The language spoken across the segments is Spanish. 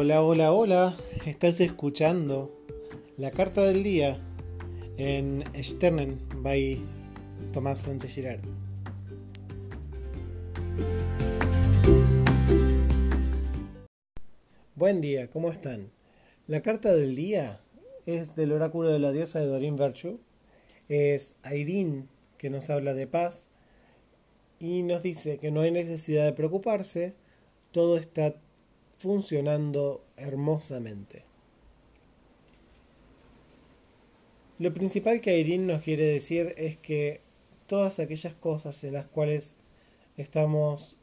Hola, hola, hola. Estás escuchando la carta del día en Sternen by Tomás Sánchez Girard. Buen día, ¿cómo están? La carta del día es del oráculo de la diosa de Dorin Virtue. Es Airin que nos habla de paz y nos dice que no hay necesidad de preocuparse, todo está funcionando hermosamente. Lo principal que Airin nos quiere decir es que todas aquellas cosas en las cuales estamos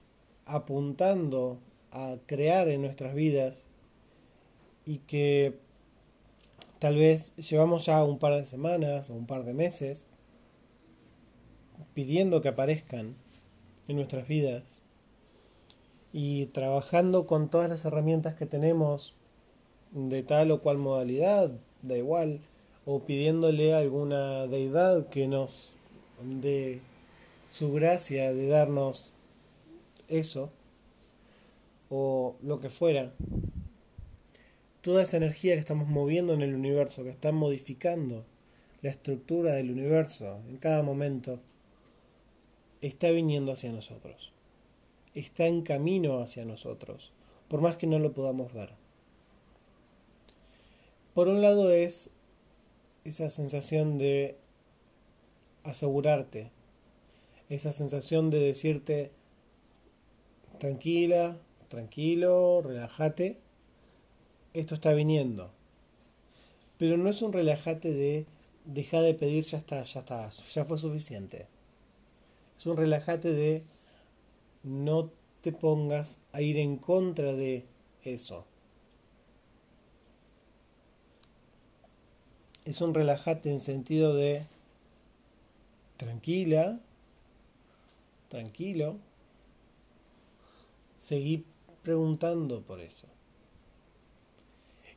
apuntando a crear en nuestras vidas y que tal vez llevamos ya un par de semanas o un par de meses pidiendo que aparezcan en nuestras vidas y trabajando con todas las herramientas que tenemos de tal o cual modalidad, da igual, o pidiéndole a alguna deidad que nos dé su gracia de darnos eso, o lo que fuera. Toda esa energía que estamos moviendo en el universo, que está modificando la estructura del universo en cada momento, está viniendo hacia nosotros está en camino hacia nosotros, por más que no lo podamos ver. Por un lado es esa sensación de asegurarte, esa sensación de decirte tranquila, tranquilo, relájate, esto está viniendo. Pero no es un relájate de dejar de pedir, ya está, ya está, ya fue suficiente. Es un relájate de no te pongas a ir en contra de eso. Es un relajate en sentido de tranquila, tranquilo, seguí preguntando por eso.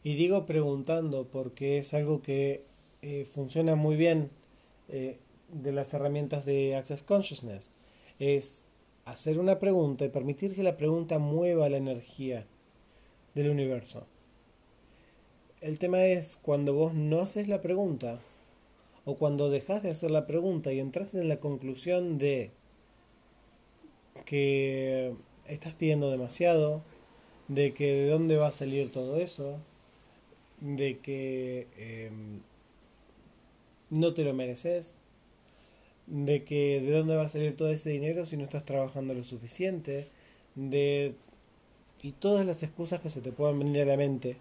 Y digo preguntando porque es algo que eh, funciona muy bien eh, de las herramientas de Access Consciousness. Es hacer una pregunta y permitir que la pregunta mueva la energía del universo. El tema es cuando vos no haces la pregunta o cuando dejas de hacer la pregunta y entras en la conclusión de que estás pidiendo demasiado, de que de dónde va a salir todo eso, de que em, no te lo mereces, de que de dónde va a salir todo ese dinero si no estás trabajando lo suficiente, de y todas las excusas que se te puedan venir a la mente.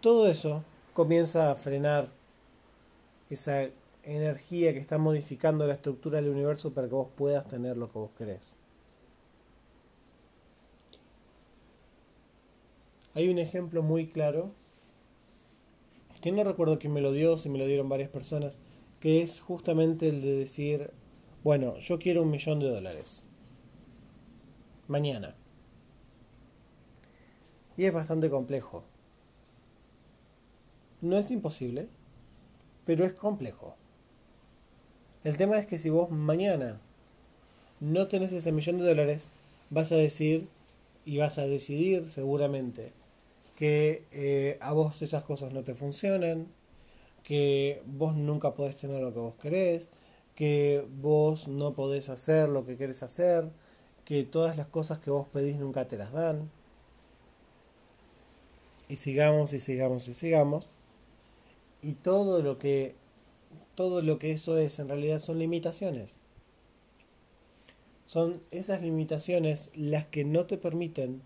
Todo eso comienza a frenar esa energía que está modificando la estructura del universo para que vos puedas tener lo que vos querés. Hay un ejemplo muy claro, que no recuerdo quién me lo dio, si me lo dieron varias personas, que es justamente el de decir, bueno, yo quiero un millón de dólares. Mañana. Y es bastante complejo. No es imposible, pero es complejo. El tema es que si vos mañana no tenés ese millón de dólares, vas a decir y vas a decidir seguramente que eh, a vos esas cosas no te funcionan, que vos nunca podés tener lo que vos querés, que vos no podés hacer lo que querés hacer, que todas las cosas que vos pedís nunca te las dan. Y sigamos y sigamos y sigamos. Y todo lo que todo lo que eso es en realidad son limitaciones. Son esas limitaciones las que no te permiten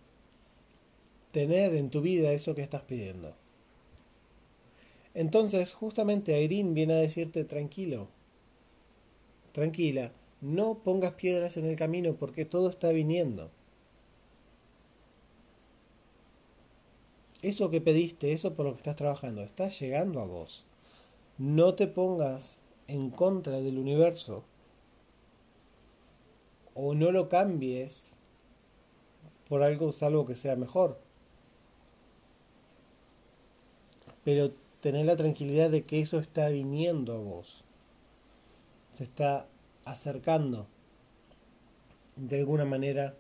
tener en tu vida eso que estás pidiendo. Entonces, justamente Airin viene a decirte tranquilo, tranquila, no pongas piedras en el camino porque todo está viniendo. Eso que pediste, eso por lo que estás trabajando, está llegando a vos. No te pongas en contra del universo o no lo cambies por algo salvo que sea mejor. Pero tener la tranquilidad de que eso está viniendo a vos. Se está acercando de alguna manera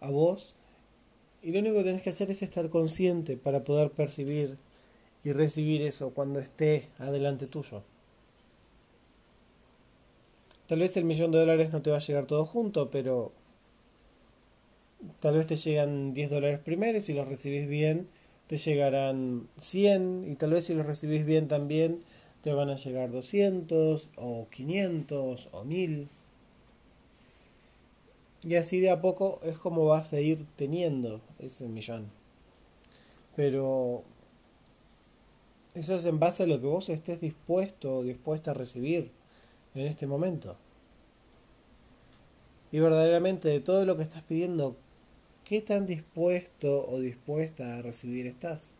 a vos Y lo único que tenés que hacer es estar consciente para poder percibir y recibir eso cuando esté adelante tuyo. Tal vez el millón de dólares no te va a llegar todo junto, pero tal vez te llegan 10 dólares primero y si los recibís bien te llegarán 100 y tal vez si los recibís bien también te van a llegar 200 o 500 o 1000. Y así de a poco es como vas a ir teniendo ese millón. Pero eso es en base a lo que vos estés dispuesto o dispuesta a recibir en este momento. Y verdaderamente de todo lo que estás pidiendo, ¿qué tan dispuesto o dispuesta a recibir estás?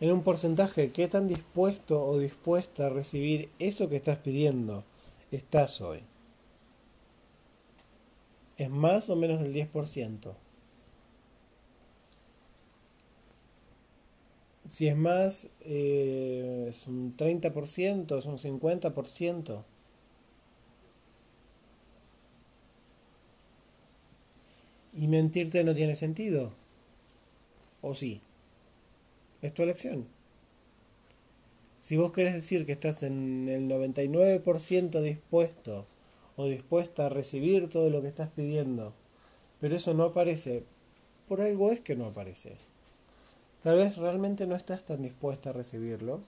En un porcentaje, ¿qué tan dispuesto o dispuesta a recibir eso que estás pidiendo estás hoy? ¿Es más o menos del 10%? Si es más, eh, es un 30%, es un 50%. Y mentirte no tiene sentido. ¿O sí? Es tu elección. Si vos querés decir que estás en el 99% dispuesto o dispuesta a recibir todo lo que estás pidiendo, pero eso no aparece, por algo es que no aparece. Tal vez realmente no estás tan dispuesta a recibirlo.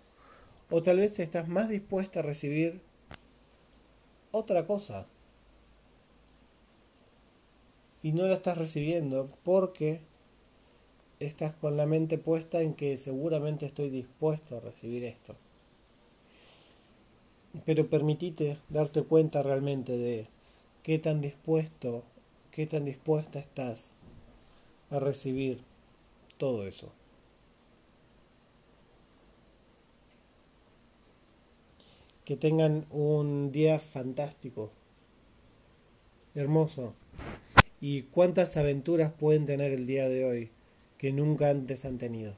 O tal vez estás más dispuesta a recibir otra cosa. Y no la estás recibiendo porque estás con la mente puesta en que seguramente estoy dispuesto a recibir esto. Pero permitite darte cuenta realmente de qué tan dispuesto, qué tan dispuesta estás a recibir todo eso. Que tengan un día fantástico, hermoso. ¿Y cuántas aventuras pueden tener el día de hoy que nunca antes han tenido?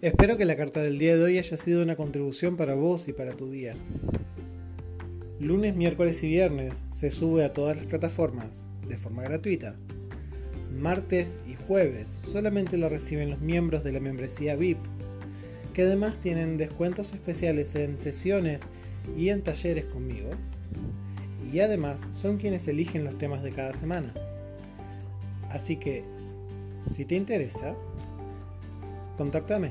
Espero que la carta del día de hoy haya sido una contribución para vos y para tu día. Lunes, miércoles y viernes se sube a todas las plataformas de forma gratuita martes y jueves solamente lo reciben los miembros de la membresía VIP, que además tienen descuentos especiales en sesiones y en talleres conmigo. Y además son quienes eligen los temas de cada semana. Así que, si te interesa, contáctame.